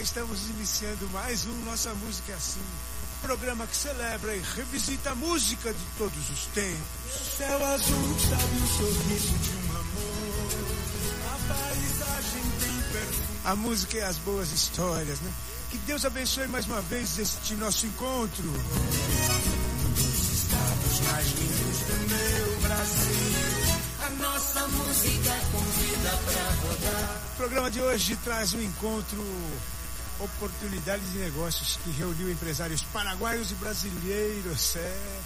Estamos iniciando mais um Nossa Música é Assim, programa que celebra e revisita a música de todos os tempos. Céu azul, sabe o sorriso de um amor, a paisagem tem perfume. A música e as boas histórias, né? Que Deus abençoe mais uma vez este nosso encontro. Dos estados mais lindos do meu Brasil. A nossa música convida pra rodar. O programa de hoje traz um encontro Oportunidades de Negócios que reuniu empresários paraguaios e brasileiros. É.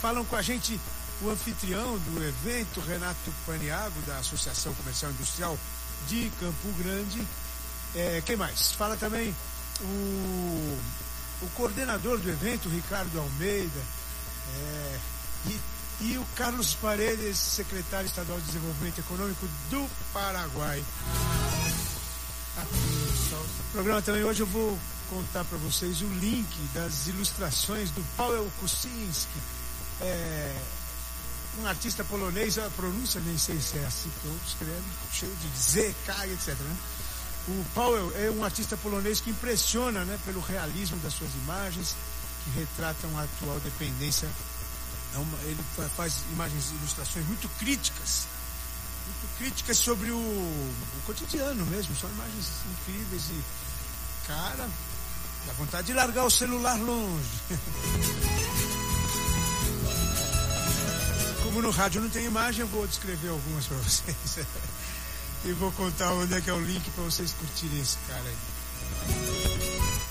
Falam com a gente o anfitrião do evento, Renato Paniago, da Associação Comercial Industrial de Campo Grande. É, quem mais? Fala também o, o coordenador do evento, Ricardo Almeida. É, e e o Carlos Paredes, secretário estadual de Desenvolvimento Econômico do Paraguai. No programa também hoje eu vou contar para vocês o link das ilustrações do Paweł Kuczynski, é, um artista polonês, a pronúncia nem sei se é assim que eu escrevo, cheio de Z, K, etc. Né? O Paweł é um artista polonês que impressiona né, pelo realismo das suas imagens, que retratam a atual dependência é uma, ele faz imagens e ilustrações muito críticas, críticas sobre o, o cotidiano mesmo, são imagens incríveis e, cara, dá vontade de largar o celular longe. Como no rádio não tem imagem, eu vou descrever algumas para vocês. e vou contar onde é que é o link para vocês curtirem esse cara aí.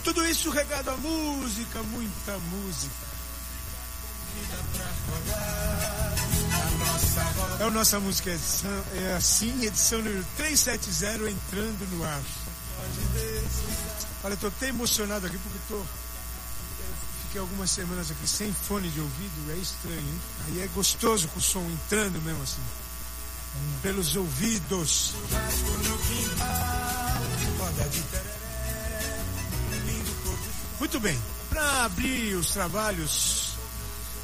Tudo isso regado a música, muita música. É a nossa música edição, é assim, edição número 370 entrando no ar. Olha, tô até emocionado aqui porque tô. Fiquei algumas semanas aqui sem fone de ouvido, é estranho, hein? Aí é gostoso com o som entrando mesmo assim. Pelos ouvidos. Muito bem, para abrir os trabalhos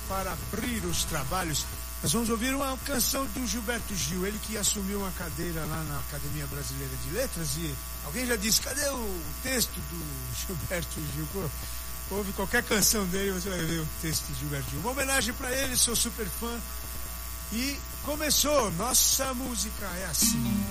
para abrir os trabalhos. Nós vamos ouvir uma canção do Gilberto Gil, ele que assumiu uma cadeira lá na Academia Brasileira de Letras e alguém já disse, cadê o texto do Gilberto Gil? Pô, ouve qualquer canção dele, você vai ver o texto do Gilberto Gil. Uma homenagem para ele, sou super fã. E começou, nossa música é assim.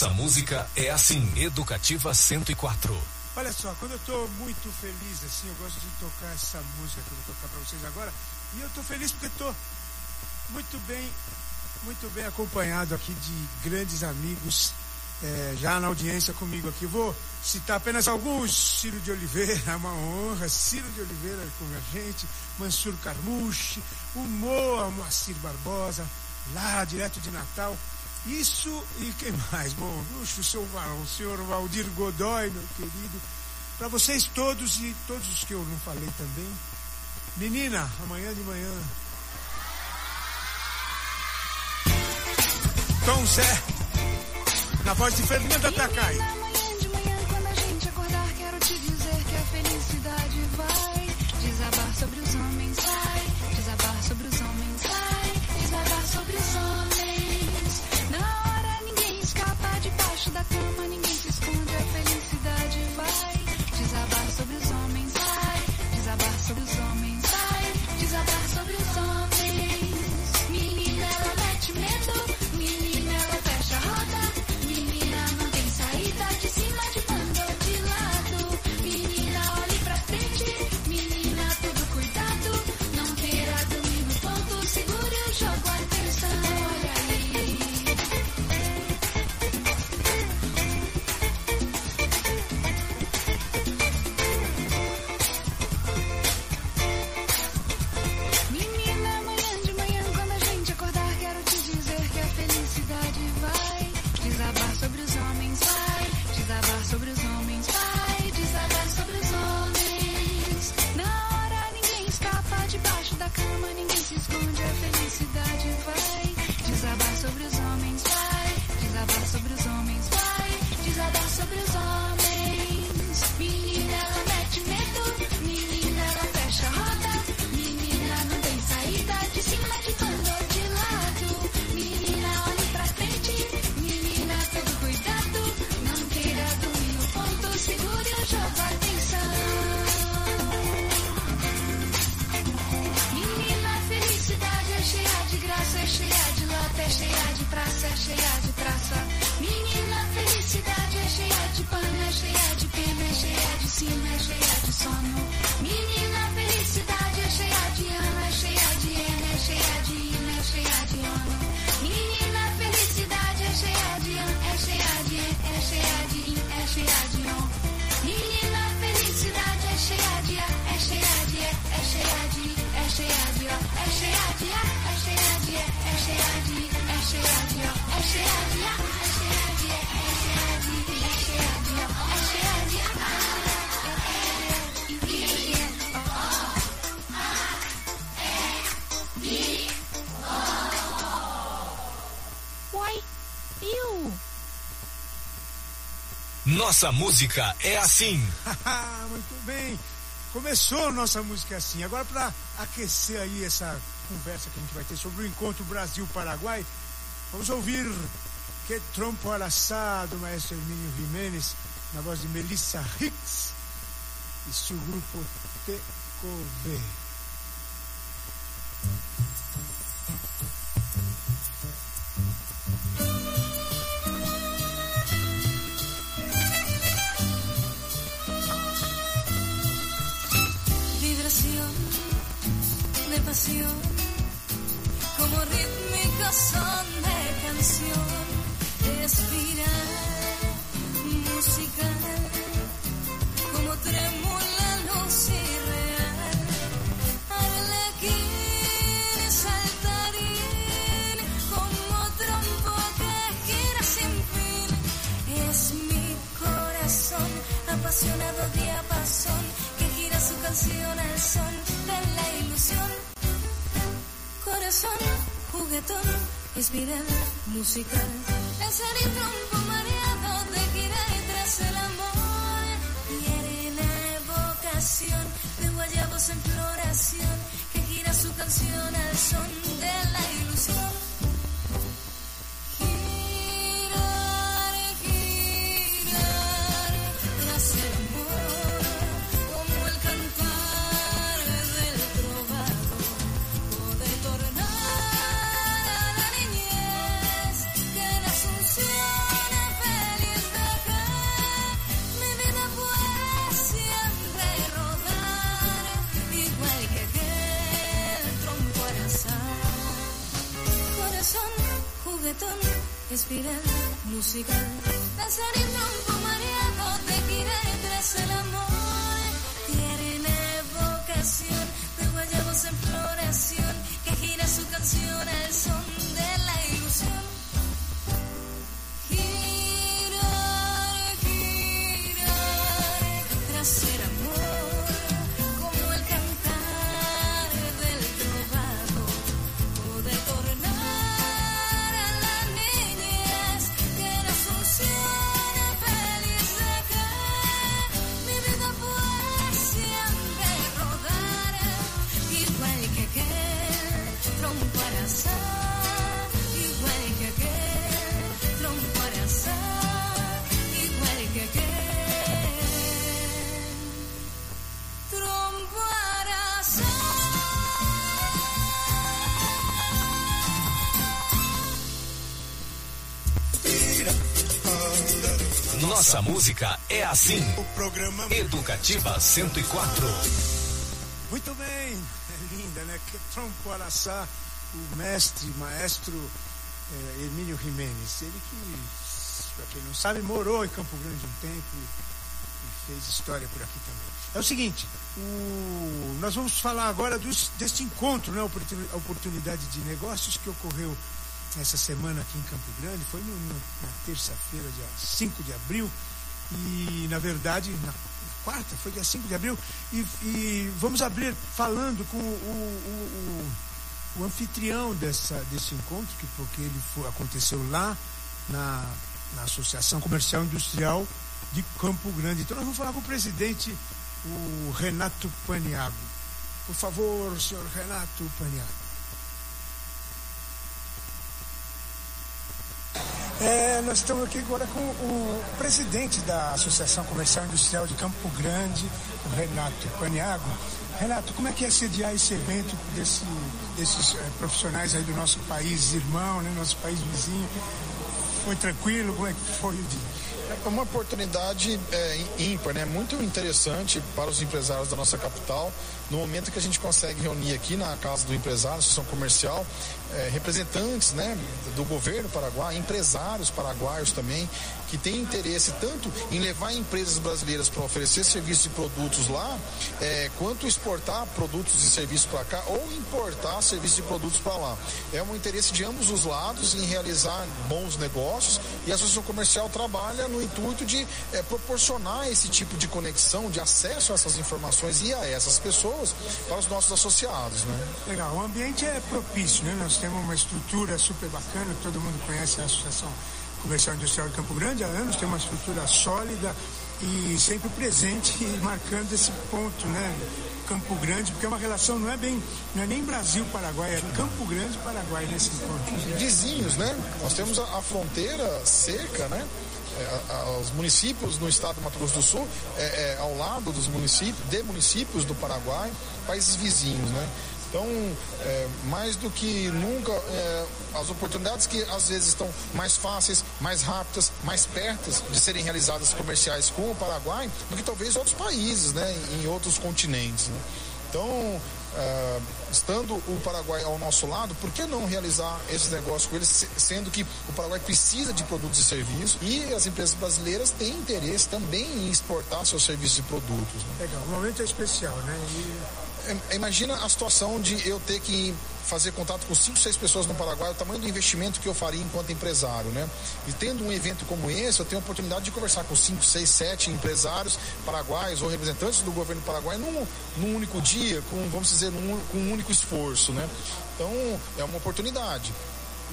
Nossa música é assim, Educativa 104. Olha só, quando eu estou muito feliz assim, eu gosto de tocar essa música que eu vou tocar para vocês agora. E eu estou feliz porque estou muito bem, muito bem acompanhado aqui de grandes amigos eh, já na audiência comigo aqui. Vou citar apenas alguns. Ciro de Oliveira, é uma honra. Ciro de Oliveira com a gente. Mansur Carmuche, o Moa, Moacir Barbosa, lá direto de Natal. Isso e quem mais? Bom, o senhor, o senhor Valdir Godoy, meu querido. Para vocês todos e todos os que eu não falei também. Menina, amanhã de manhã. Tom Zé, na voz de Fernanda Takai. money. Praça, é cheia de praça. Menina, felicidade é cheia de pano, é cheia de pena, é cheia de cima, é cheia de sono. Menina, felicidade é cheia de ano, é cheia de ena, é cheia de hino, é cheia de ano. Menina, felicidade é cheia de ano, é cheia de en, é cheia de in, é cheia de on. Menina, felicidade é cheia de a, é cheia de e, é cheia de i, é cheia de o, é cheia de a, é e, é é é é e, é é é? Nossa música é assim. Muito bem. Começou nossa música assim. Agora, para aquecer aí essa conversa que a gente vai ter sobre o encontro Brasil-Paraguai, vamos ouvir Que Trompo Araçá, do maestro Hermínio Jiménez, na voz de Melissa Hicks e seu grupo TCOV. Vibración pasión, como rítmicos son de canción, espiral musical, como trémula luz juguetón, espiral musical. Lanzar y trompo mareado de gira y tras el amor. Quiere la evocación de guayabos en floración que gira su canción al son de la ilusión. Musical. Danzar Nossa música é assim. O programa Educativa 104. Muito bem, é linda, né? Que Trompo Araçá, o mestre, maestro eh, Emílio Jimenez. Ele que, para quem não sabe, morou em Campo Grande um tempo e fez história por aqui também. É o seguinte, o- nós vamos falar agora dos- deste encontro, né? Oportunidade de negócios que ocorreu essa semana aqui em Campo Grande. Foi no- no- na terça-feira, dia 5 de abril. E, na verdade, na quarta, foi dia 5 de abril. E, e vamos abrir falando com o, o- o- o anfitrião dessa, desse encontro, que, porque ele foi- aconteceu lá na, na Associação Comercial Industrial de Campo Grande. Então, nós vamos falar com o presidente, o Renato Paniago. Por favor, senhor Renato Paniago. É, nós estamos aqui agora com o presidente da Associação Comercial Industrial de Campo Grande, o Renato Paniago. Renato, como é que é sediar esse evento desse- desses eh, profissionais aí do nosso país irmão, né, nosso país vizinho? Foi tranquilo? Como é que foi o dia? É uma oportunidade é, ímpar, né? muito interessante para os empresários da nossa capital. No momento que a gente consegue reunir aqui na Casa do Empresário, Associação Comercial, é, representantes né, do governo paraguaio, empresários paraguaios também, que têm interesse tanto em levar empresas brasileiras para oferecer serviços e produtos lá, é, quanto exportar produtos e serviços para cá ou importar serviços e produtos para lá. É um interesse de ambos os lados em realizar bons negócios e a Associação Comercial trabalha no intuito de é, proporcionar esse tipo de conexão, de acesso a essas informações e a essas pessoas para os nossos associados. Né? Legal, o ambiente é propício, né? Nós temos uma estrutura super bacana, todo mundo conhece a Associação Comercial Industrial de Campo Grande há anos, tem uma estrutura sólida e sempre presente marcando esse ponto, né? Campo Grande, porque é uma relação, não é bem, não é nem Brasil-Paraguai, é Campo Grande-Paraguai nesse ponto. Vizinhos, né? Nós temos a, a fronteira cerca, né? É, os municípios no estado do Mato Grosso do Sul, é, é, ao lado dos municípios, de municípios do Paraguai, países vizinhos, né? Então, é, mais do que nunca, é, as oportunidades que às vezes estão mais fáceis, mais rápidas, mais perto de serem realizadas comerciais com o Paraguai do que talvez outros países, né? Em outros continentes, né? Então, Uh, estando o Paraguai ao nosso lado, por que não realizar esses negócios com eles, sendo que o Paraguai precisa de produtos e serviços e as empresas brasileiras têm interesse também em exportar seus serviços e produtos. Né? Legal, o momento é especial, né? E... É, imagina a situação de eu ter que fazer contato com cinco, seis pessoas no Paraguai, o tamanho do investimento que eu faria enquanto empresário, né? E tendo um evento como esse, eu tenho a oportunidade de conversar com cinco, seis, sete empresários paraguaios ou representantes do governo paraguaio num, num único dia, com, vamos dizer, num, com um único esforço, né? Então, é uma oportunidade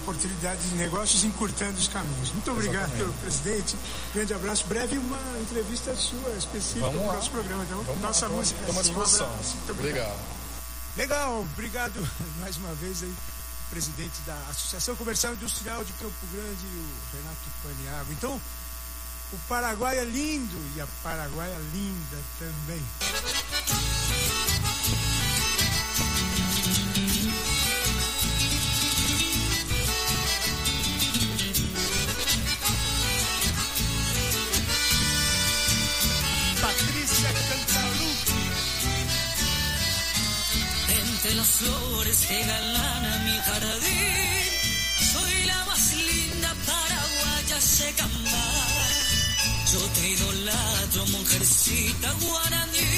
oportunidades de negócios encurtando os caminhos. Muito obrigado Exatamente. presidente. Grande abraço. Breve uma entrevista sua específica no nosso programa. Então, vamos nossa lá, música. Estamos à disposição. Um obrigado. obrigado. Legal, obrigado mais uma vez aí, presidente da Associação Comercial Industrial de Campo Grande, o Renato Paniago. Então, o Paraguai é lindo e a Paraguai é linda também. Flores que galana mi jardín. Soy la más linda paraguaya secambar. Yo te idolatro, mujercita guaraní.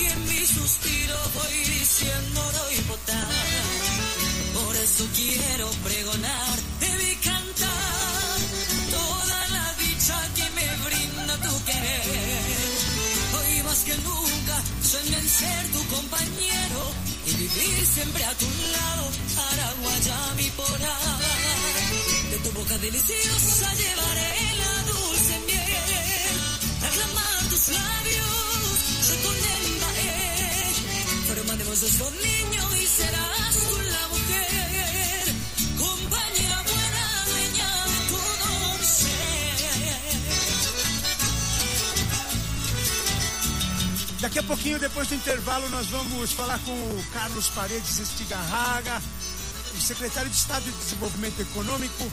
Y en mi suspiro voy diciendo doy potar. Por eso quiero pregonar de mi cantar toda la dicha que me brinda tu querer. Hoy más que nunca sueño en ser tu compañero vivir siempre a tu lado, Araguaya mi ahí. De tu boca deliciosa llevaré la dulce miel, aclamar tus labios, se condena él. Formaremos dos niños y serás Daqui a pouquinho, depois do intervalo, nós vamos falar com o Carlos Paredes Estigarraga, o secretário de Estado de Desenvolvimento Econômico,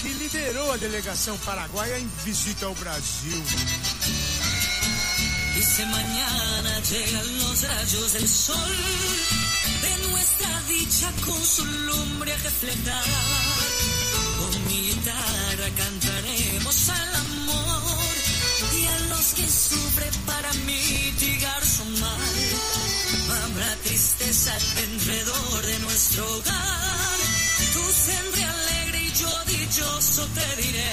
que liderou a delegação paraguaia em visita ao Brasil. Dice mañana llegan los rayos del sol de nuestra dicha con su lumbre a reflejar. Con mi guitarra cantaremos al amor los que sufren para mitigar su mal. Habrá tristeza alrededor de nuestro hogar. Tú siempre alegre y yo dichoso te diré.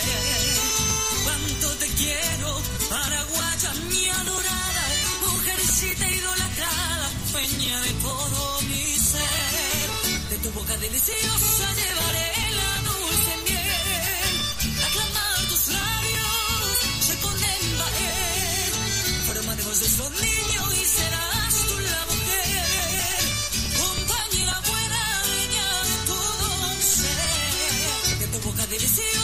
Cuánto te quiero, paraguaya mi adorada, mujercita idolatrada, dueña de todo mi ser. De tu boca deliciosa llevaré De tu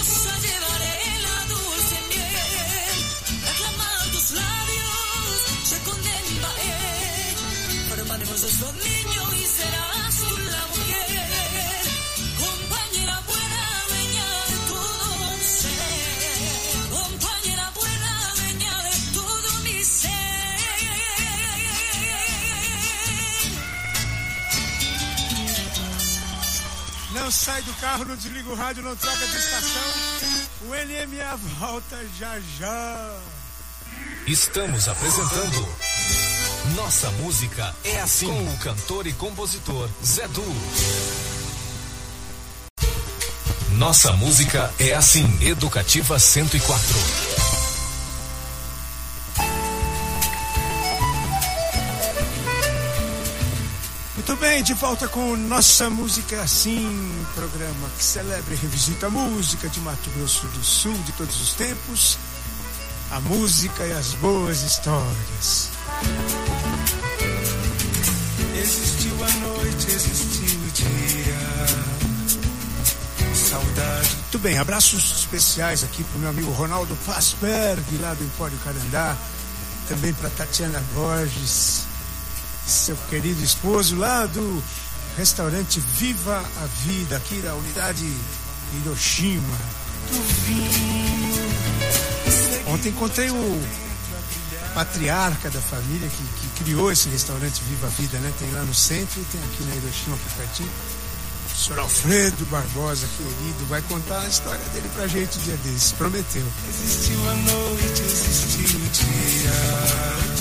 Sai do carro, não desliga o rádio, não troca de estação. O NMA volta já já. Estamos apresentando Nossa Música é Assim com o cantor e compositor Zé Du. Nossa Música é Assim, Educativa 104. Muito bem, de volta com Nossa Música Assim, programa que celebra e revisita a música de Mato Grosso do Sul de todos os tempos, a música e as boas histórias. Existiu a noite, existiu o dia. Saudade. Muito bem, abraços especiais aqui para o meu amigo Ronaldo Fassberg, lá do Empório Carandá. Também para Tatiana Borges, seu querido esposo, lá do restaurante Viva a Vida, aqui da unidade Hiroshima. Ontem encontrei o patriarca da família que, que criou esse restaurante Viva a Vida, né? Tem lá no centro e tem aqui na Hiroshima, aqui pertinho. O senhor Alfredo Barbosa, querido, vai contar a história dele pra gente um dia desses, prometeu. Existiu a noite, existiu o dia.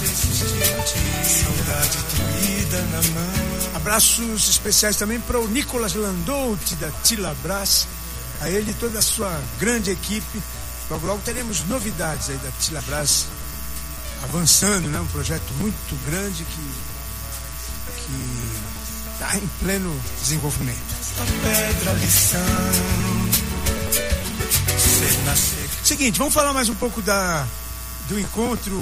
Existiu o dia. Saudade doída na mão. Abraços especiais também para o Nicolas Landouti da Tilabras, a ele e toda a sua grande equipe. Logo, logo teremos novidades aí da Tilabras avançando, né? Um projeto muito grande que que está em pleno desenvolvimento. Pedra lição. Seguinte, vamos falar mais um pouco da, do encontro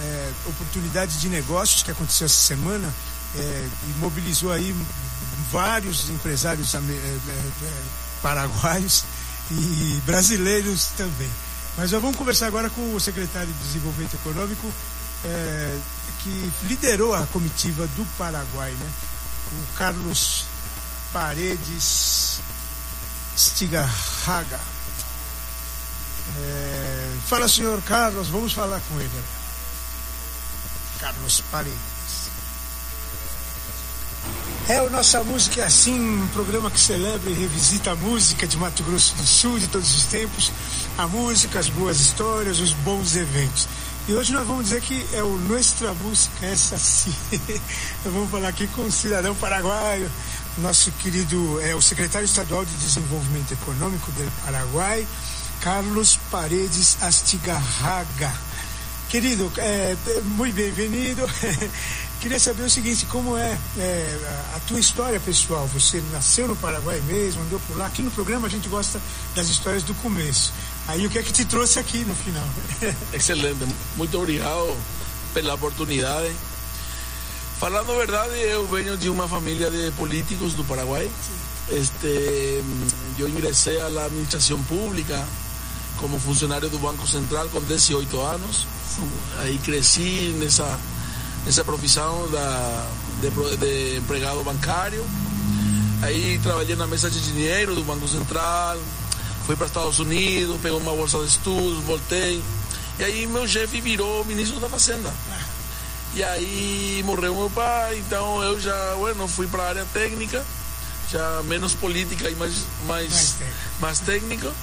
é, Oportunidade de Negócios que aconteceu essa semana é, e mobilizou aí vários empresários é, é, é, paraguaios e brasileiros também. Mas nós vamos conversar agora com o secretário de Desenvolvimento Econômico é, que liderou a comitiva do Paraguai, né? O Carlos Paredes Stigarraga. É, fala, senhor Carlos, vamos falar com ele. Carlos Paredes. É, o Nossa Música é assim, um programa que celebra e revisita a música de Mato Grosso do Sul de todos os tempos, a música, as boas histórias, os bons eventos. E hoje nós vamos dizer que é o Nuestra Música Essa Sim. nós vamos falar aqui com um cidadão paraguaio, nosso querido, é o secretário estadual de Desenvolvimento Econômico do Paraguai, Carlos Paredes Astigarraga. Querido, é, muito bem-vindo. Queria saber o seguinte, como é, é, a tua história pessoal? Você nasceu no Paraguai mesmo, andou por lá. Aqui no programa a gente gosta das histórias do começo. Aí o que é que te trouxe aqui no final? Excelente, muito obrigado pela oportunidade. Falando verdade, eu venho de uma família de políticos do Paraguai. Este, eu ingressei à administração pública como funcionário do Banco Central com 18 anos. Aí cresci nessa, nessa profissão da, de, de empregado bancário. Aí trabalhei na mesa de dinheiro do Banco Central, fui para Estados Unidos, peguei uma bolsa de estudos, voltei. E aí meu chefe virou ministro da Fazenda. E aí morreu meu pai, então eu já, bueno, fui para a área técnica, já menos política e mais, mais, Mais técnica. mais.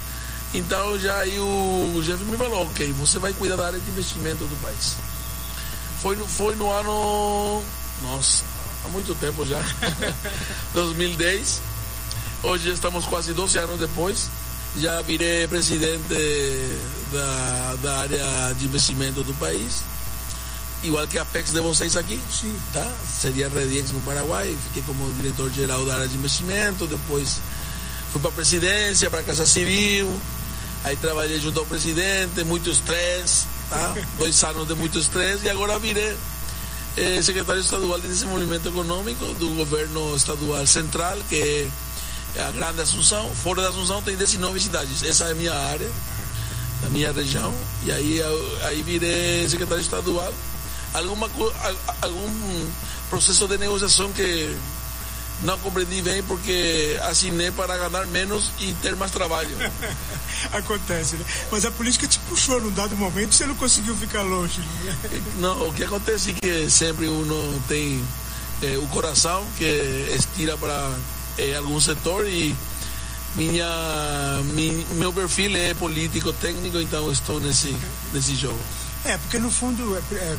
Então já aí o, o chefe me falou, ok, você vai cuidar da área de investimento do país. Foi, no- foi no ano, nossa, há muito tempo já, 2010. Hoje estamos quase 12 anos depois. Já virei presidente da, da área de investimento do país. Igual que a Apex de vocês aqui. Sim. Tá? Seria Rediex no Paraguai. Fiquei como diretor-geral da área de investimento. Depois fui para a presidência, para a Casa Civil. Aí trabalhei junto ao presidente, muito estresse, tá? Dois anos de muito estresse. E agora virei eh, secretário estadual de Desenvolvimento Econômico do governo estadual central, que é a Grande Assunção. Fora da Assunção tem 19 cidades. Essa é a minha área, da minha região. E aí, aí virei secretário estadual. Alguma, algum processo de negociação que não compreendi bem porque assinei para ganhar menos e ter mais trabalho. Acontece, né? Mas a política te puxou num dado momento e você não conseguiu ficar longe. Né? Não, o que acontece é que sempre uno tem eh, o coração que estira para eh, algum setor e minha, mi- meu perfil é político técnico, então estou nesse, nesse jogo. É, porque no fundo é- é-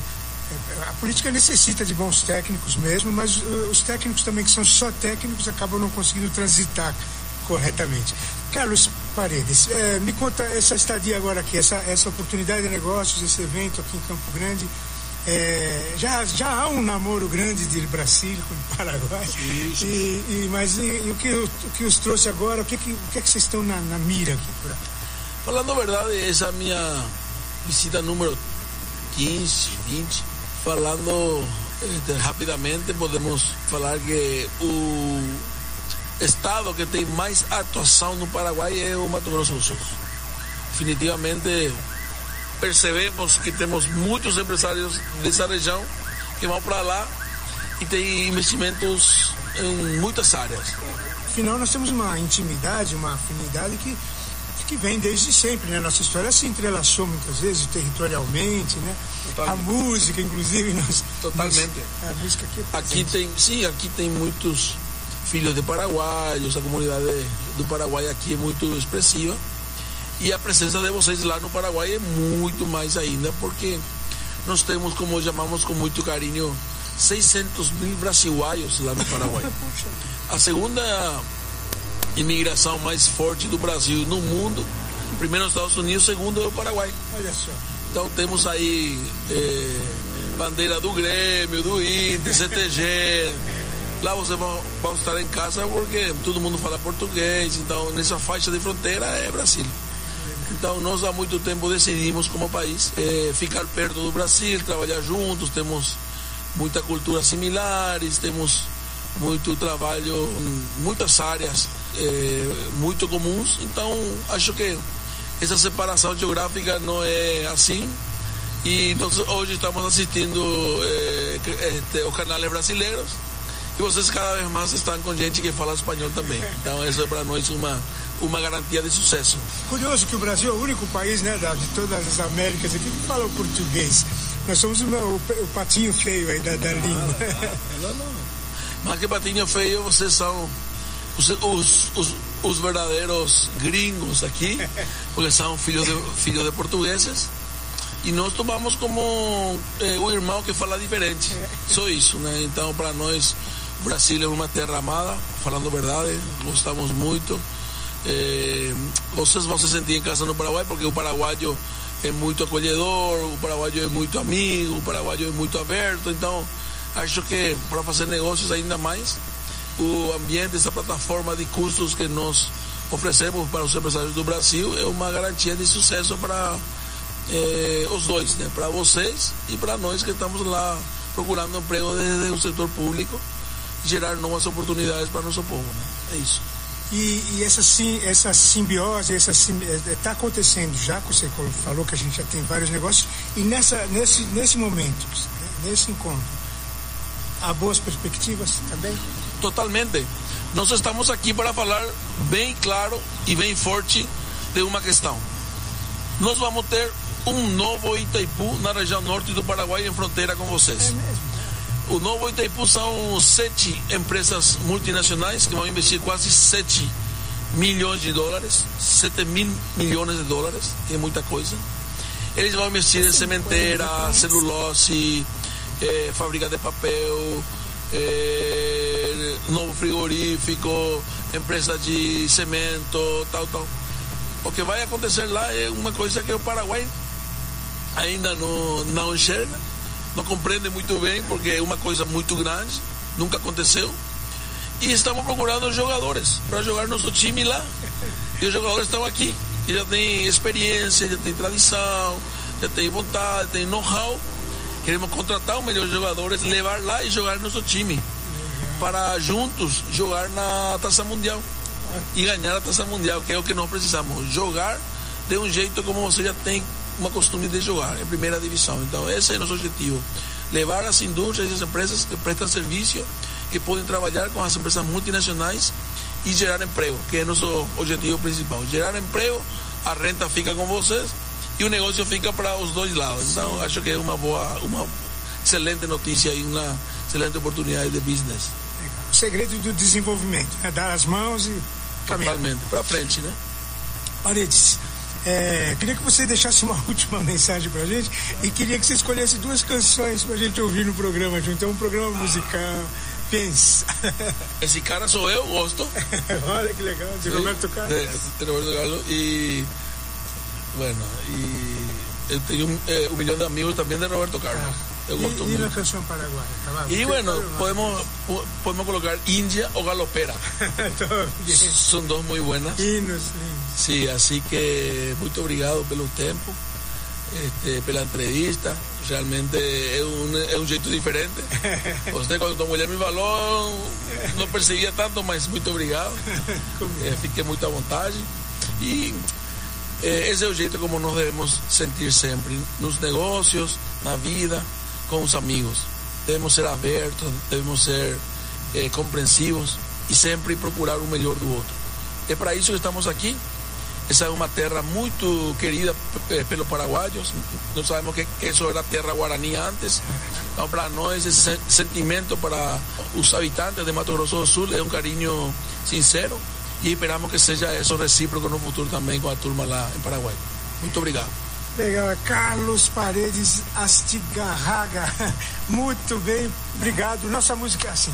a política necessita de bons técnicos mesmo, mas uh, os técnicos também que são só técnicos acabam não conseguindo transitar corretamente. Carlos Paredes, eh, me conta essa estadia agora aqui, essa, essa oportunidade de negócios, esse evento aqui em Campo Grande. eh, já, já há um namoro grande de Brasil com o Paraguai. E, e- mas e, e o, que, o que os trouxe agora? O que, que, o que, é que vocês estão na, na mira aqui? Por aqui? Falando a verdade, essa é a minha visita número 15, 20. Falando este, rapidamente, podemos falar que o estado que tem mais atuação no Paraguai é o Mato Grosso do Sul. Definitivamente percebemos que temos muitos empresários dessa região que vão para lá e tem investimentos em muitas áreas. Afinal, nós temos uma intimidade, uma afinidade que, que vem desde sempre, né? Nossa história se entrelaçou muitas vezes territorialmente, né? A música, inclusive. Nós, Totalmente. A música aqui, é aqui tem, sim, aqui tem muitos filhos de paraguaios, a comunidade do Paraguai aqui é muito expressiva. E a presença de vocês lá no Paraguai é muito mais ainda, porque nós temos, como chamamos com muito carinho, 600 mil brasileiros lá no Paraguai. A segunda imigração mais forte do Brasil no mundo, primeiro nos Estados Unidos, segundo é o Paraguai. Olha só. Então temos aí eh, bandeira do Grêmio, do Inter, CTG. Lá você vai, vai estar em casa porque todo mundo fala português, então nessa faixa de fronteira é Brasil. Então nós há muito tempo decidimos como país eh, ficar perto do Brasil, trabalhar juntos, temos muita cultura similares, temos muito trabalho muitas áreas eh, muito comuns, então acho que essa separação geográfica não é assim. E então hoje estamos assistindo eh, este, os canais brasileiros e vocês cada vez mais estão com gente que fala espanhol também. Então isso é para nós uma uma garantia de sucesso. Curioso que o Brasil é o único país, né, de todas as Américas aqui que fala o português. Nós somos o, o, o patinho feio aí da, da língua. Não, não. Mas que patinho feio, vocês são os, os, os, os verdadeiros gringos aqui, porque são de, filhos de portugueses. E nós tomamos como eh, um irmão que fala diferente. Só isso, né? Então, para nós, o Brasil é uma terra amada, falando a verdade, gostamos muito. Eh, vocês vão se sentir em casa no Paraguai, porque o paraguaio é muito acolhedor, o paraguaio é muito amigo, o paraguaio é muito aberto. Então, acho que para fazer negócios ainda mais, o ambiente, essa plataforma de custos que nós oferecemos para os empresários do Brasil é uma garantia de sucesso para eh, os dois, né? para vocês e para nós que estamos lá procurando emprego desde o setor público, gerar novas oportunidades para nosso povo. Né? É isso. E, e essa, sim, essa simbiose, está sim, acontecendo já, você falou que a gente já tem vários negócios, e nessa, nesse, nesse momento, nesse encontro, há boas perspectivas também? Totalmente. Nós estamos aqui para falar bem claro e bem forte de uma questão. Nós vamos ter um novo Itaipu na região norte do Paraguai, em fronteira com vocês. É. O novo Itaipu são sete empresas multinacionais que vão investir quase 7 milhões de dólares, 7 mil milhões de dólares, que é muita coisa. Eles vão investir em sementeira, celulose, eh, fábrica de papel, eh, novo frigorífico, empresa de cimento, tal, tal. O que vai acontecer lá é uma coisa que o Paraguai ainda não, não enxerga, não compreende muito bem, porque é uma coisa muito grande, nunca aconteceu. E estamos procurando jogadores para jogar nosso time lá. E os jogadores estão aqui, que já têm experiência, já têm tradição, já têm vontade, têm know-how. Queremos contratar os melhores jogadores, levar lá e jogar nosso time. Para juntos jogar na Taça Mundial. E ganhar a Taça Mundial, que é o que nós precisamos. Jogar de um jeito como você já tem uma costume de jogar, em primeira divisão. Então, esse é nosso objetivo. Levar as indústrias e as empresas que prestam serviço, que podem trabalhar com as empresas multinacionais e gerar emprego, que é nosso objetivo principal. Gerar emprego, a renta fica com vocês e o negócio fica para os dois lados. Então, acho que é uma boa, uma excelente notícia e uma excelente oportunidade de business. O segredo do desenvolvimento é dar as mãos e caminhar. Totalmente, para frente, né? Paredes, é, queria que você deixasse uma última mensagem pra gente e queria que você escolhesse duas canções pra gente ouvir no programa junto. É um programa musical. Pensa. Esse cara sou eu, gosto. Olha que legal, de Roberto Carlos. De Roberto Carlos e bueno, e eu tenho eh, um milhão de amigos também de Roberto Carlos. Eu gosto E, e na muito. canção paraguaia? Tá bom? E bueno, Porque- podemos, po- podemos colocar Índia o Galopera. Todo bien. Son dos muy buenas. Hinos lindos. Sí, así que muito obrigado pelo tempo, este, pela entrevista. Realmente é um, é um jeito diferente. Você, quando tua mulher me falou, não percebia tanto, mas muito obrigado. Eh, fiquei muito à vontade. E eh, esse é o jeito como nós devemos sentir sempre, nos negócios, na vida, com os amigos. Devemos ser abertos, devemos ser eh, compreensivos e sempre procurar o melhor do outro. É para isso que estamos aqui essa é uma terra muito querida pelos paraguaios. Nós sabemos que, que isso era terra guarani antes. Então, para nós, esse sentimento para os habitantes de Mato Grosso do Sul é um carinho sincero e esperamos que seja isso recíproco no futuro também com a turma lá em Paraguai. Muito obrigado. Legal, Carlos Paredes Astigarraga. Muito bem, obrigado. Nossa música é assim.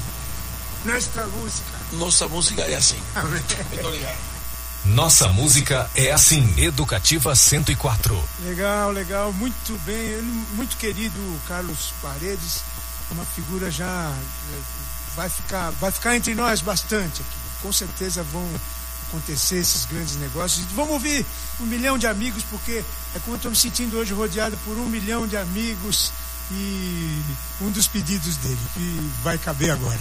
Nossa música. Nossa música é assim. Amém. Muito obrigado. Nossa música é assim, Educativa 104. Legal, legal, muito bem. Muito querido Carlos Paredes, uma figura já eh, vai ficar, vai ficar entre nós bastante aqui. Com certeza vão acontecer esses grandes negócios. Vamos ouvir um milhão de amigos, porque é como eu estou me sentindo hoje rodeado por um milhão de amigos e um dos pedidos dele, que vai caber agora.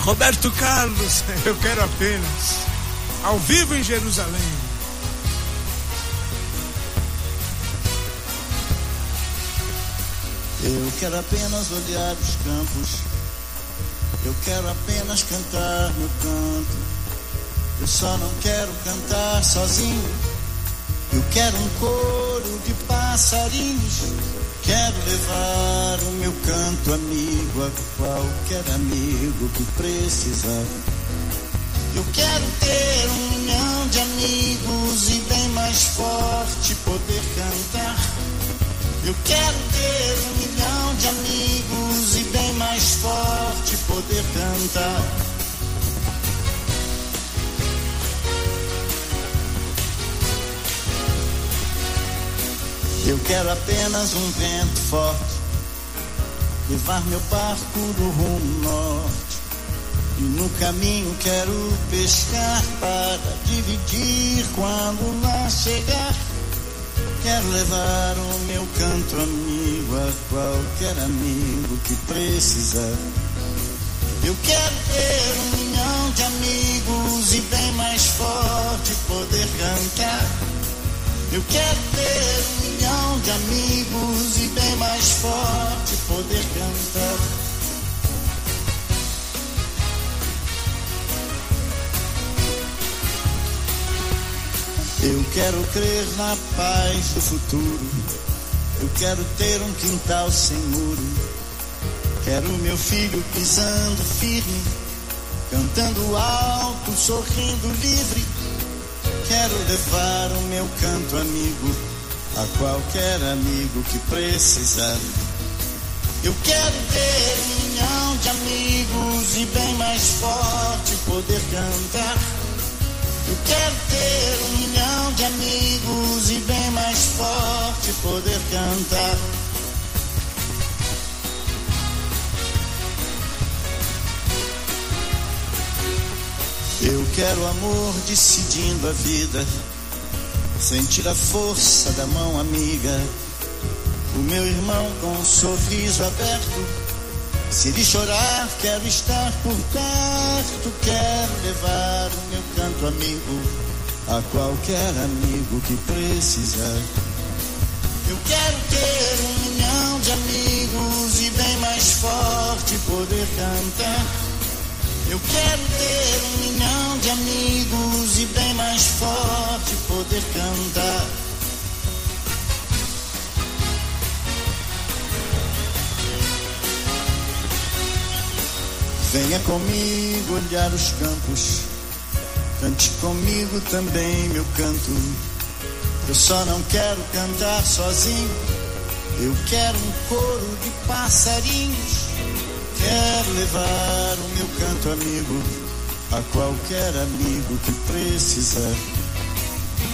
Roberto Carlos, eu quero apenas, ao vivo em Jerusalém. Eu quero apenas olhar os campos. Eu quero apenas cantar meu canto. Eu só não quero cantar sozinho. Eu quero um coro de passarinhos. Quero levar o meu canto amigo a qualquer amigo que precisar. Eu quero ter um milhão de amigos e bem mais forte poder cantar. Eu quero ter um milhão de amigos e bem mais forte poder cantar. Eu quero apenas um vento forte, levar meu barco do rumo norte. E no caminho quero pescar para dividir quando lá chegar. Quero levar o meu canto amigo a qualquer amigo que precisar. Eu quero ter um milhão de amigos e bem mais forte poder cantar. Eu quero ter um milhão de amigos e bem mais forte poder cantar. Eu quero crer na paz do futuro. Eu quero ter um quintal sem muro. Quero meu filho pisando firme, cantando alto, sorrindo livre. Quero levar o meu canto amigo a qualquer amigo que precisar. Eu quero ter um milhão de amigos e bem mais forte poder cantar. Eu quero ter um milhão de amigos e bem mais forte poder cantar. Eu quero amor decidindo a vida, sentir a força da mão amiga. O meu irmão com um sorriso aberto, se ele chorar, quero estar por perto. Quero levar o meu canto amigo a qualquer amigo que precisar. Eu quero ter um milhão de amigos e bem mais forte poder cantar. Eu quero ter um milhão de amigos e bem mais forte poder cantar. Venha comigo olhar os campos, cante comigo também meu canto. Eu só não quero cantar sozinho, eu quero um coro de passarinhos. Quero levar o meu canto amigo a qualquer amigo que precisar.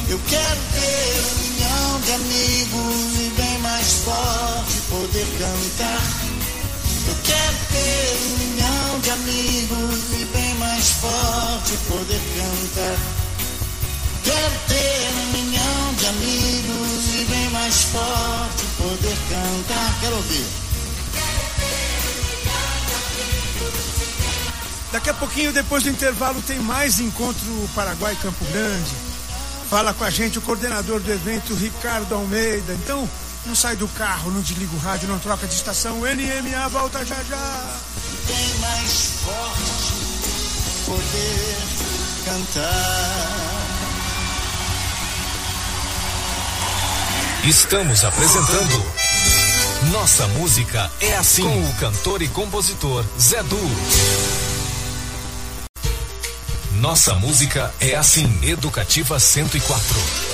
Eu quero ter um milhão de amigos e bem mais forte poder cantar. Quero ter um milhão de amigos e bem mais forte poder cantar. Quero ter um milhão de amigos e bem mais forte poder cantar. Quero ouvir. Daqui a pouquinho, depois do intervalo, tem mais Encontro Paraguai Campo Grande. Fala com a gente o coordenador do evento, Ricardo Almeida. Então, não sai do carro, não desliga o rádio, não troca de estação. O NMA volta já já. bem mais forte poder cantar. Estamos apresentando Nossa Música é Assim com o cantor e compositor Zé Du. Nossa Música é Assim, Educativa 104.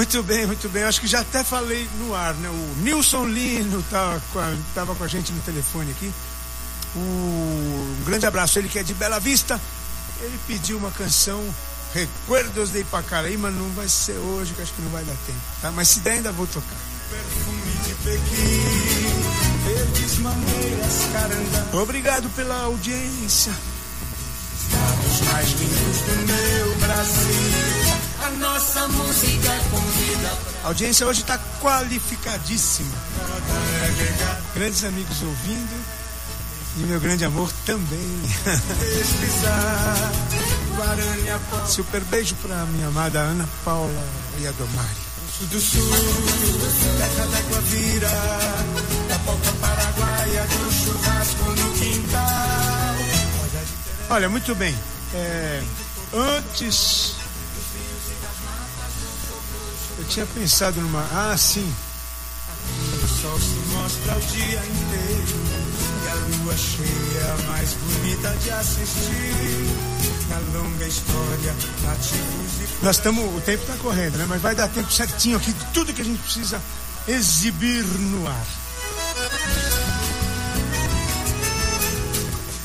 Muito bem, muito bem. Acho que já até falei no ar, né? O Nilson Lino estava com, a, tava com a gente no telefone aqui. Um grande abraço, ele que é de Bela Vista. Ele pediu uma canção, Recuerdos de Ipacaraí, mas não vai ser hoje, que acho que não vai dar tempo, tá? Mas se der, ainda vou tocar. Obrigado pela audiência. Os mais lindos do meu Brasil. A nossa música convida. A audiência hoje está qualificadíssima. Grandes amigos ouvindo e meu grande amor também. Super beijo para minha amada Ana Paula e a Domari. Sul do Sul, terra da Guavira, da Paraguaia, do churrasco no quintal. Olha, muito bem. É, antes. Tinha pensado numa. Ah, sim. O sol se mostra o dia inteiro e a lua cheia mais bonita de assistir. Na longa história, nativos e Nós estamos. O tempo está correndo, né? Mas vai dar tempo certinho aqui de tudo que a gente precisa exibir no ar.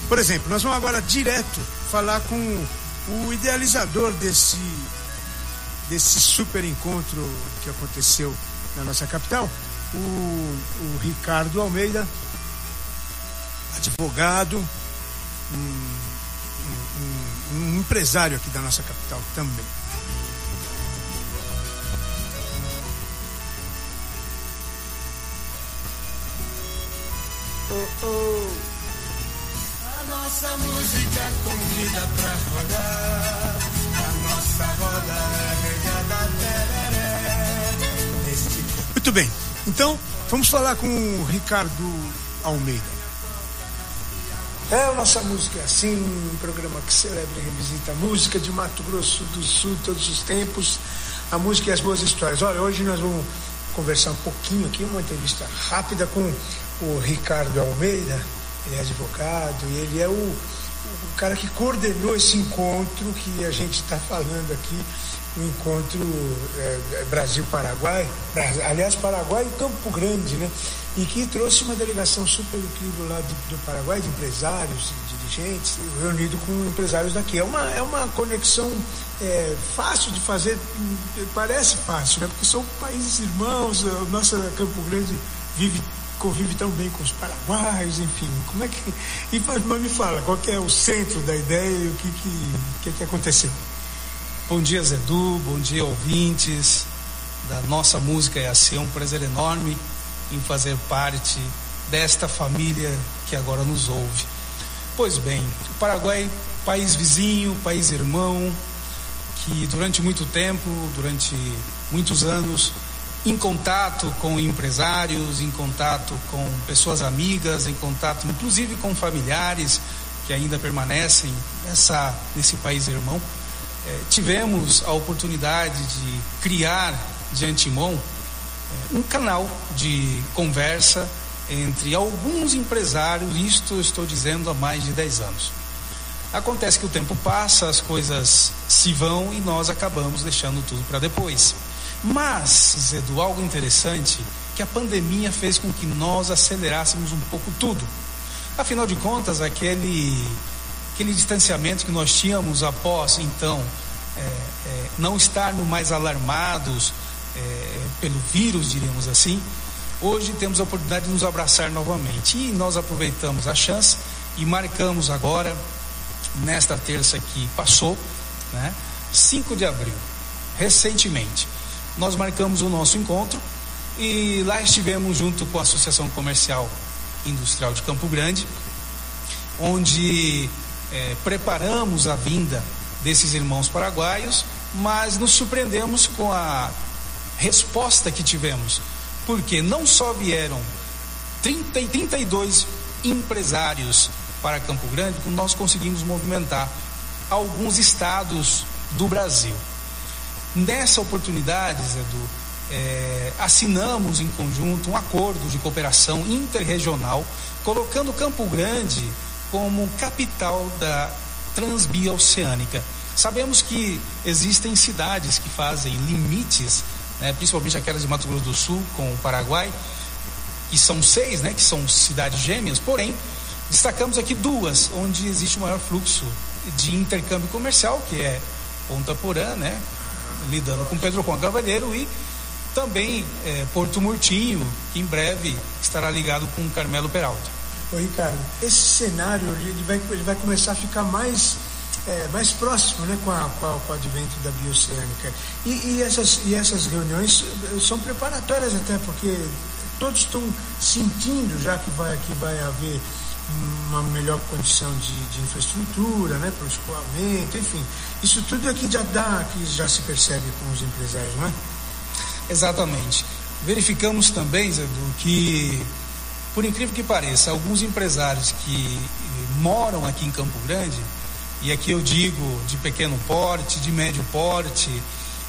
Por exemplo, nós vamos agora direto falar com o idealizador desse, desse super encontro que aconteceu na nossa capital, o, o Ricardo Almeida, advogado, um, um- um empresário aqui da nossa capital também. Oh, oh. A nossa música convida pra rodar. A nossa roda é Muito bem. Então, vamos falar com o Ricardo Almeida. É, a nossa música é assim, um programa que celebra e revisita a música de Mato Grosso do Sul, todos os tempos, a música e as boas histórias. Olha, hoje nós vamos conversar um pouquinho aqui, uma entrevista rápida com o Ricardo Almeida, ele é advogado e ele é o, o cara que coordenou esse encontro que a gente está falando aqui, o encontro é, Brasil-Paraguai, Bra- aliás, Paraguai e Campo Grande, né? E que trouxe uma delegação super incrível lá do, do Paraguai, de empresários, de dirigentes, reunido com empresários daqui. É uma, é uma conexão é, fácil de fazer, parece fácil, né? Porque são países irmãos, o nosso Campo Grande vive convive tão bem com os paraguaios, enfim, como é que. E, mas me fala, qual é o centro da ideia e o que, que, que, que aconteceu? Bom dia, Zedu. Bom dia, ouvintes da nossa música. É assim, é um prazer enorme em fazer parte desta família que agora nos ouve. Pois bem, o Paraguai, país vizinho, país irmão, que durante muito tempo, durante muitos anos, em contato com empresários, em contato com pessoas amigas, em contato inclusive com familiares que ainda permanecem nessa, nesse país irmão. Eh, tivemos a oportunidade de criar de antemão eh, um canal de conversa entre alguns empresários, isto estou dizendo há mais de 10 anos. Acontece que o tempo passa, as coisas se vão e nós acabamos deixando tudo para depois. Mas, Zedu, algo interessante que a pandemia fez com que nós acelerássemos um pouco tudo. Afinal de contas, aquele, aquele distanciamento que nós tínhamos após, então, é, é, não estarmos mais alarmados é, pelo vírus, diríamos assim, hoje temos a oportunidade de nos abraçar novamente. E nós aproveitamos a chance e marcamos agora, nesta terça que passou, né, 5 de abril, recentemente, nós marcamos o nosso encontro e lá estivemos junto com a Associação Comercial Industrial de Campo Grande, onde eh, preparamos a vinda desses irmãos paraguaios mas nos surpreendemos com a resposta que tivemos, porque não só vieram 30, 32 empresários para Campo Grande, como nós conseguimos movimentar alguns estados do Brasil. Nessa oportunidade, Edu, é, assinamos em conjunto um acordo de cooperação interregional, colocando Campo Grande como capital da transbioceânica. Sabemos que existem cidades que fazem limites, né, principalmente aquelas de Mato Grosso do Sul com o Paraguai, que são seis, né, que são cidades gêmeas, porém, destacamos aqui duas, onde existe o maior fluxo de intercâmbio comercial, que é Ponta Porã, né, lidando com Pedro Juan Cavalheiro e também é, Porto Murtinho, que em breve estará ligado com Carmelo Peralta. Ô Ricardo, esse cenário ele vai, ele vai começar a ficar mais, é, mais próximo né, com, a, com, a, com o advento da bioceânica. E, e, essas, e essas reuniões são preparatórias até, porque todos estão sentindo já que vai, que vai haver uma melhor condição de, de infraestrutura, né, para o escoamento, enfim. Isso tudo aqui já dá, que já se percebe com os empresários, não é? Exatamente. Verificamos também, Zé, que, por incrível que pareça, alguns empresários que moram aqui em Campo Grande, e aqui eu digo de pequeno porte, de médio porte,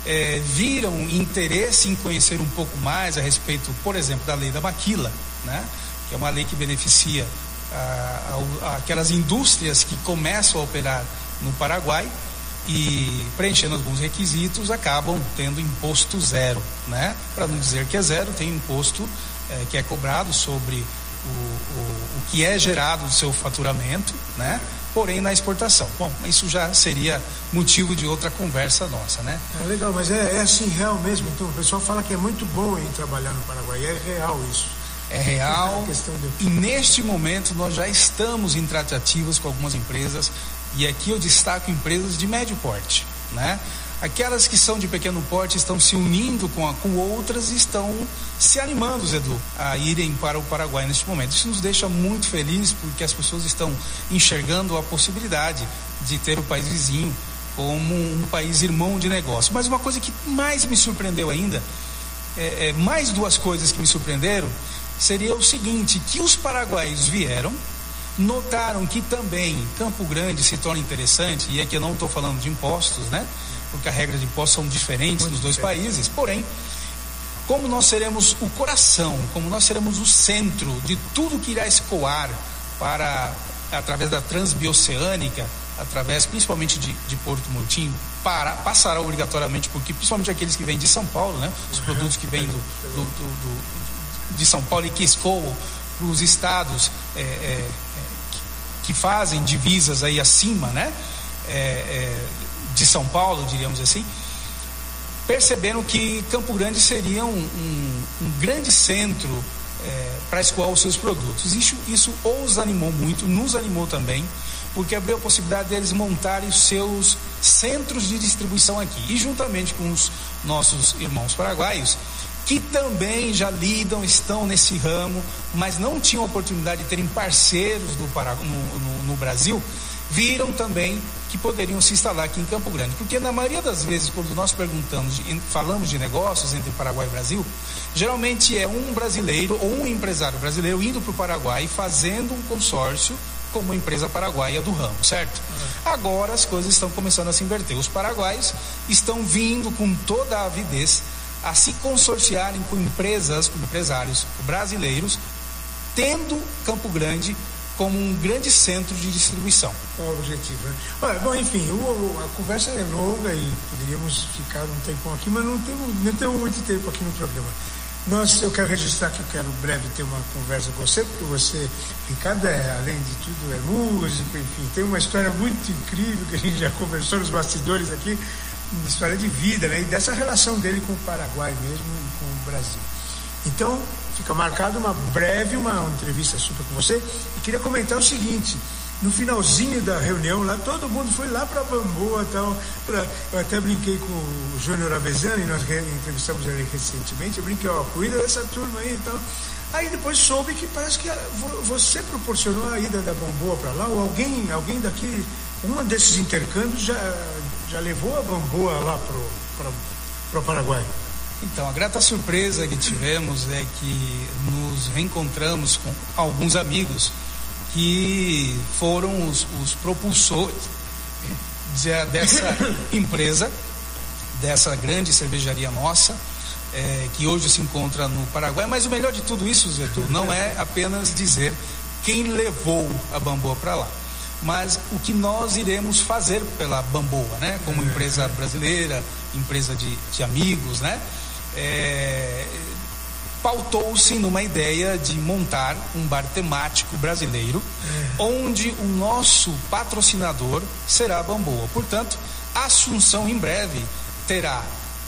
é, viram interesse em conhecer um pouco mais a respeito, por exemplo, da lei da maquila, né? que é uma lei que beneficia aquelas indústrias que começam a operar no Paraguai e preenchendo alguns requisitos acabam tendo imposto zero, né? Para não dizer que é zero, tem imposto é, que é cobrado sobre o, o, o que é gerado do seu faturamento, né? Porém na exportação. Bom, isso já seria motivo de outra conversa nossa, né? É legal, mas é, é assim real mesmo. Então o pessoal fala que é muito bom em trabalhar no Paraguai, é real isso. É real. E neste momento nós já estamos em tratativas com algumas empresas e aqui eu destaco empresas de médio porte, né? Aquelas que são de pequeno porte estão se unindo com, a, com outras e estão se animando, Edu, a irem para o Paraguai neste momento. Isso nos deixa muito felizes porque as pessoas estão enxergando a possibilidade de ter o país vizinho como um país irmão de negócio. Mas uma coisa que mais me surpreendeu ainda, é, é, mais duas coisas que me surpreenderam, seria o seguinte, que os paraguaios vieram, notaram que também Campo Grande se torna interessante, e aqui eu não estou falando de impostos, né? Porque a regra de impostos são diferentes Muito nos dois diferente. países, porém, como nós seremos o coração, como nós seremos o centro de tudo que irá escoar para, através da transbioceânica, através principalmente de, de Porto Murtinho, para, passará obrigatoriamente, porque principalmente aqueles que vêm de São Paulo, né? Os produtos que vêm do, do, do, de São Paulo e que escoam para os estados é, é, que fazem divisas aí acima, né? É, é, de São Paulo, diríamos assim, perceberam que Campo Grande seria um, um, um grande centro é, para escoar os seus produtos. Isso, isso os animou muito, nos animou também, porque abriu a possibilidade deles montarem os seus centros de distribuição aqui. E juntamente com os nossos irmãos paraguaios, que também já lidam, estão nesse ramo, mas não tinham oportunidade de terem parceiros do Paraguai, no, no, no Brasil, viram também que poderiam se instalar aqui em Campo Grande. Porque na maioria das vezes, quando nós perguntamos, falamos de negócios entre Paraguai e Brasil, geralmente é um brasileiro ou um empresário brasileiro indo para o Paraguai e fazendo um consórcio com uma empresa paraguaia do ramo, certo? Agora as coisas estão começando a se inverter. Os paraguaios estão vindo com toda a avidez a se consorciarem com empresas, com empresários brasileiros, tendo Campo Grande como um grande centro de distribuição. Qual o objetivo? Né? Olha, bom, enfim, o, a conversa é longa e poderíamos ficar um tempão aqui, mas não temos, não temos muito tempo aqui no programa. Nós, eu quero registrar que eu quero breve ter uma conversa com você, porque você, Ricardo, é, além de tudo, é músico, enfim, tem uma história muito incrível que a gente já conversou nos bastidores aqui, uma história de vida, né? E dessa relação dele com o Paraguai mesmo e com o Brasil. Então, fica marcado uma breve, uma, entrevista super com você. E queria comentar o seguinte: no finalzinho da reunião lá, todo mundo foi lá para Bamboa tal. Pra, eu até brinquei com o Júnior Avezani, nós entrevistamos ele recentemente. Eu brinquei, ó, cuida dessa turma aí e tal. Aí depois soube que parece que você proporcionou a ida da Bamboa para lá, ou alguém, alguém daqui, um desses intercâmbios já já levou a bamboa lá para o Paraguai? Então, a grata surpresa que tivemos é que nos reencontramos com alguns amigos que foram os, os propulsores de, dessa empresa, dessa grande cervejaria nossa, é, que hoje se encontra no Paraguai. Mas o melhor de tudo isso, Zedu, não é apenas dizer quem levou a Bamboa para lá, mas o que nós iremos fazer pela Bamboa, né? Como empresa brasileira, empresa de, de amigos, né? É, pautou-se numa ideia de montar um bar temático brasileiro, é. onde o nosso patrocinador será a Bamboa. Portanto, a Assunção em breve terá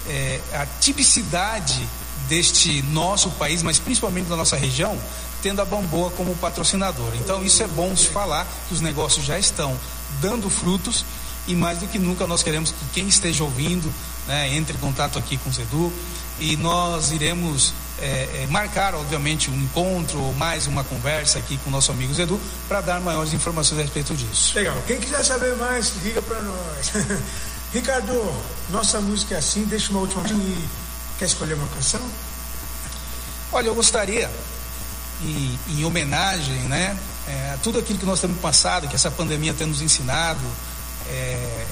é, a tipicidade deste nosso país, mas principalmente da nossa região, tendo a Bamboa como patrocinador. Então isso é bom se falar que os negócios já estão dando frutos e mais do que nunca nós queremos que quem esteja ouvindo né, entre em contato aqui com o Zedu e nós iremos é, é, marcar, obviamente, um encontro ou mais uma conversa aqui com o nosso amigo Zedu para dar maiores informações a respeito disso. Legal. Quem quiser saber mais, liga para nós. Ricardo, nossa música é assim, deixa uma última quer escolher uma canção? Olha, eu gostaria, em, em homenagem, né, é, a tudo aquilo que nós temos passado, que essa pandemia tem nos ensinado, é,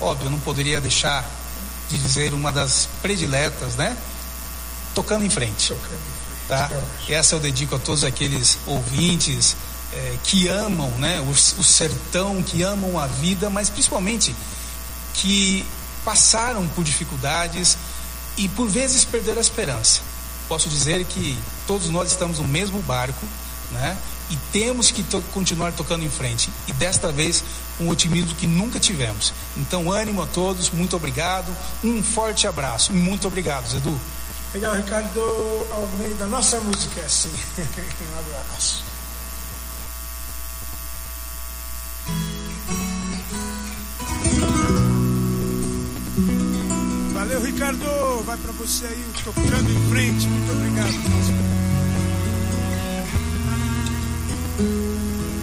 óbvio, eu não poderia deixar de dizer uma das prediletas, né? Tocando em frente. Tá? Essa eu dedico a todos aqueles ouvintes é, que amam né, o, o sertão, que amam a vida, mas principalmente que passaram por dificuldades e por vezes perderam a esperança. Posso dizer que todos nós estamos no mesmo barco, né? E temos que to continuar tocando em frente. E desta vez um otimismo que nunca tivemos. Então, ânimo a todos, muito obrigado. Um forte abraço. Muito obrigado, Zedu. Legal, Ricardo Almeida. Nossa música é assim. um abraço. Ricardo. Vai para você aí, tocando em frente. Muito obrigado.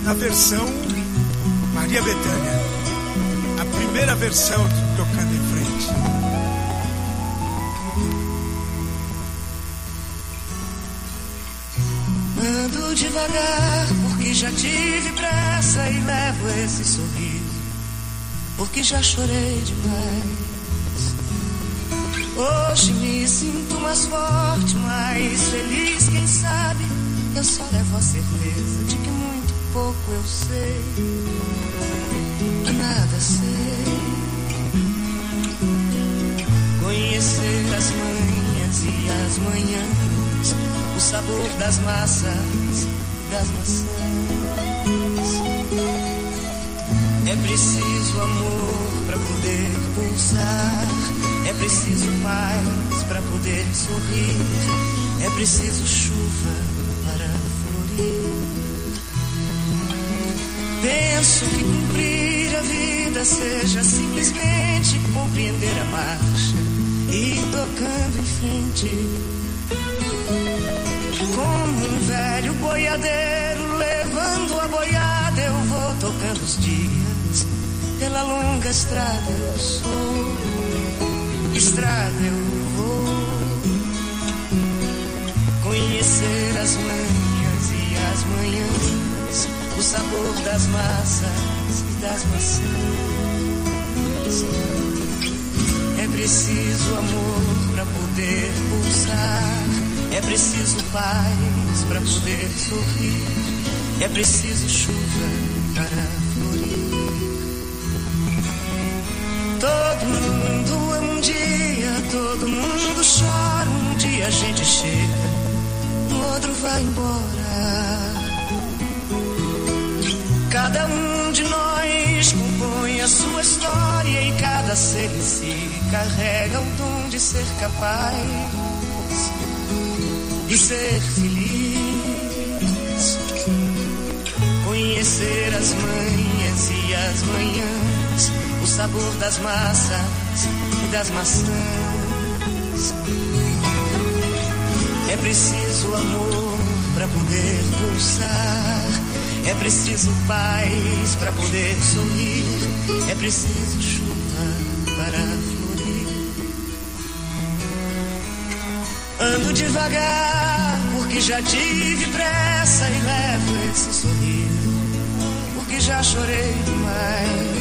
Na versão Maria Bethânia. A primeira versão Tocando em Frente. Ando devagar, porque já tive pressa e levo esse sorriso, porque já chorei demais. Hoje me sinto mais forte, mais feliz, quem sabe? Eu só levo a certeza de que muito pouco eu sei, que nada sei. Conhecer as manhãs e as manhãs, o sabor das massas e das maçãs. É preciso amor para poder pulsar é preciso paz para poder sorrir. É preciso chuva para florir. Penso que cumprir a vida seja simplesmente compreender a marcha e ir tocando em frente. Como um velho boiadeiro levando a boiada, eu vou tocando os dias. Pela longa estrada eu sou estrada eu vou conhecer as manhãs e as manhãs, o sabor das massas e das maçãs. É preciso amor para poder pulsar, é preciso paz para poder sorrir, é preciso chuva para Todo mundo ama um dia, todo mundo chora. Um dia a gente chega, no outro vai embora. Cada um de nós compõe a sua história e cada ser em si carrega o dom de ser capaz de ser feliz. Conhecer as manhãs e as manhãs o sabor das massas e das maçãs. É preciso amor para poder pulsar. É preciso paz para poder sorrir. É preciso chuva para florir. Ando devagar, porque já tive pressa e levo esse sorriso, porque já chorei demais.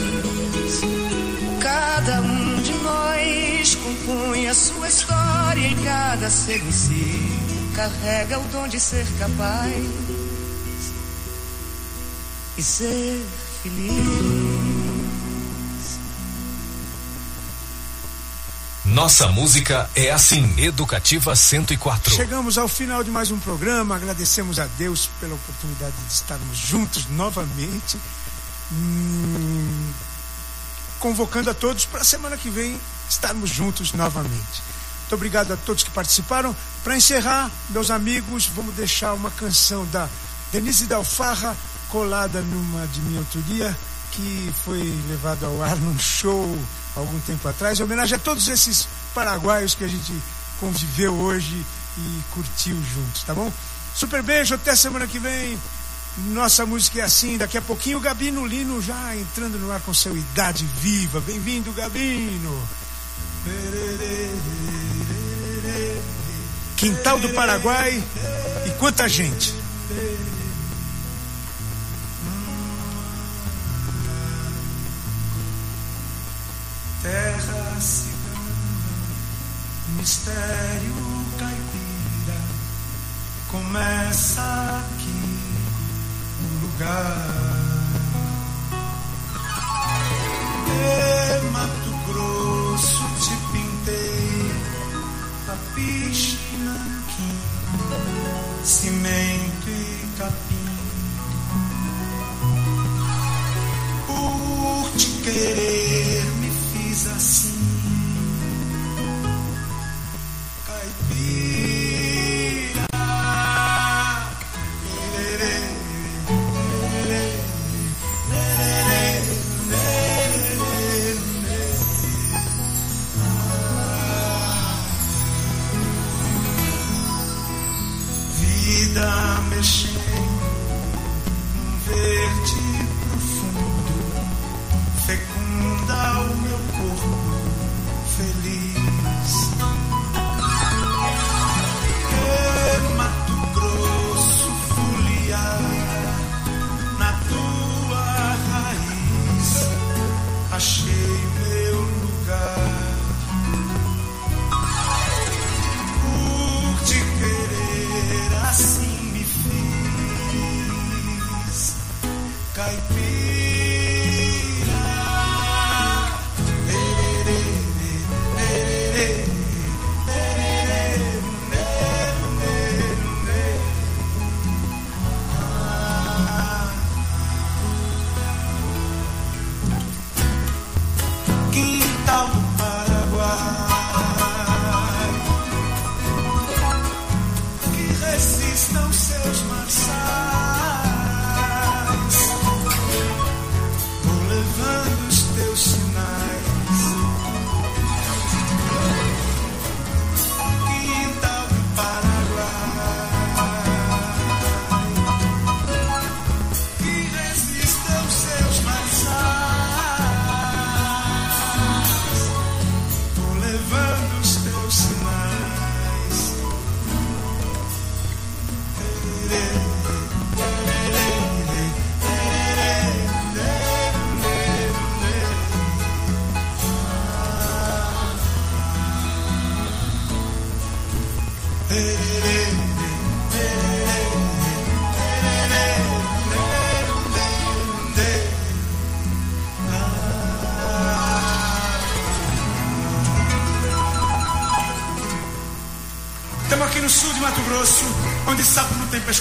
Cada um de nós compõe a sua história e cada ser em si carrega o dom de ser capaz e ser feliz. Nossa música é assim, Educativa 104. Chegamos ao final de mais um programa. Agradecemos a Deus pela oportunidade de estarmos juntos novamente. Hum, convocando a todos para a semana que vem estarmos juntos novamente. Muito obrigado a todos que participaram. Para encerrar, meus amigos, vamos deixar uma canção da Denise Dalfarra, colada numa de minha autoria, que foi levada ao ar num show algum tempo atrás, em homenagem a todos esses paraguaios que a gente conviveu hoje e curtiu juntos, tá bom? Super beijo, até semana que vem. Nossa música é assim, daqui a pouquinho o Gabino Lino já entrando no ar com seu Idade Viva. Bem-vindo, Gabino. Quintal do Paraguai e quanta gente. Terra cigana, mistério caipira, começa o lugar. É Mato Grosso, te pintei, papiche, nanquim, cimento e capim. Por te querer me fiz assim.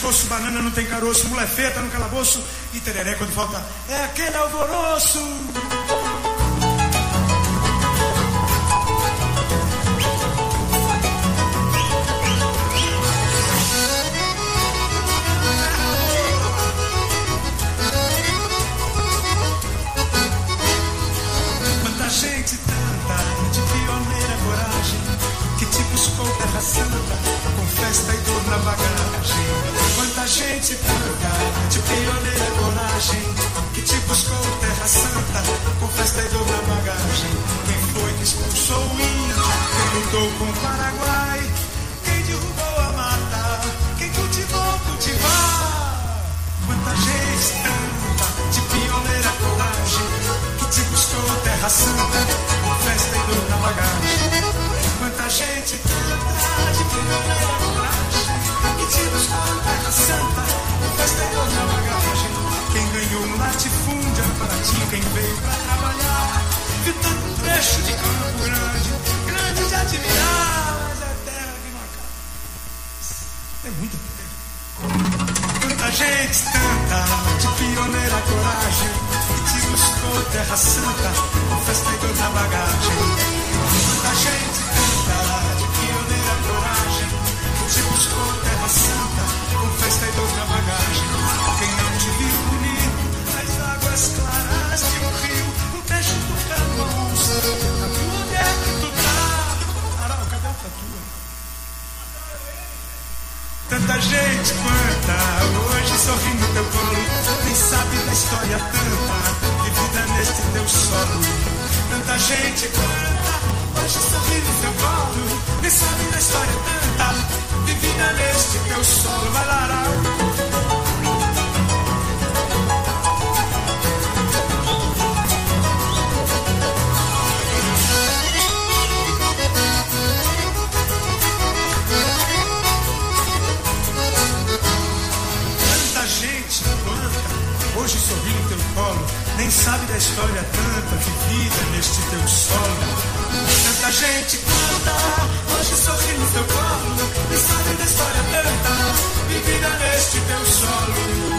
Pescoço, banana não tem caroço, mulher feia tá no calabouço e tereré quando falta é aquele alvoroço. Santa, com festa e bagagem. Tanta gente, tanta, de pioneira coragem, te buscou terra santa, com festa e bagagem. Quem não te viu bonito, nas águas claras de um rio, um trecho do Camões, onde é que tu cadê a tua? Tanta gente quanta hoje sorri no teu colo, nem sabe da história tanta vida neste teu solo. Tanta gente quanta hoje sorri no teu colo, nem sabe da história tanta de vida neste teu solo. Vai quanta hoje sorri nem sabe da história tanta vivida neste teu solo. Tanta gente quanta hoje sorri no teu colo, nem sabe da história tanta vivida neste teu solo.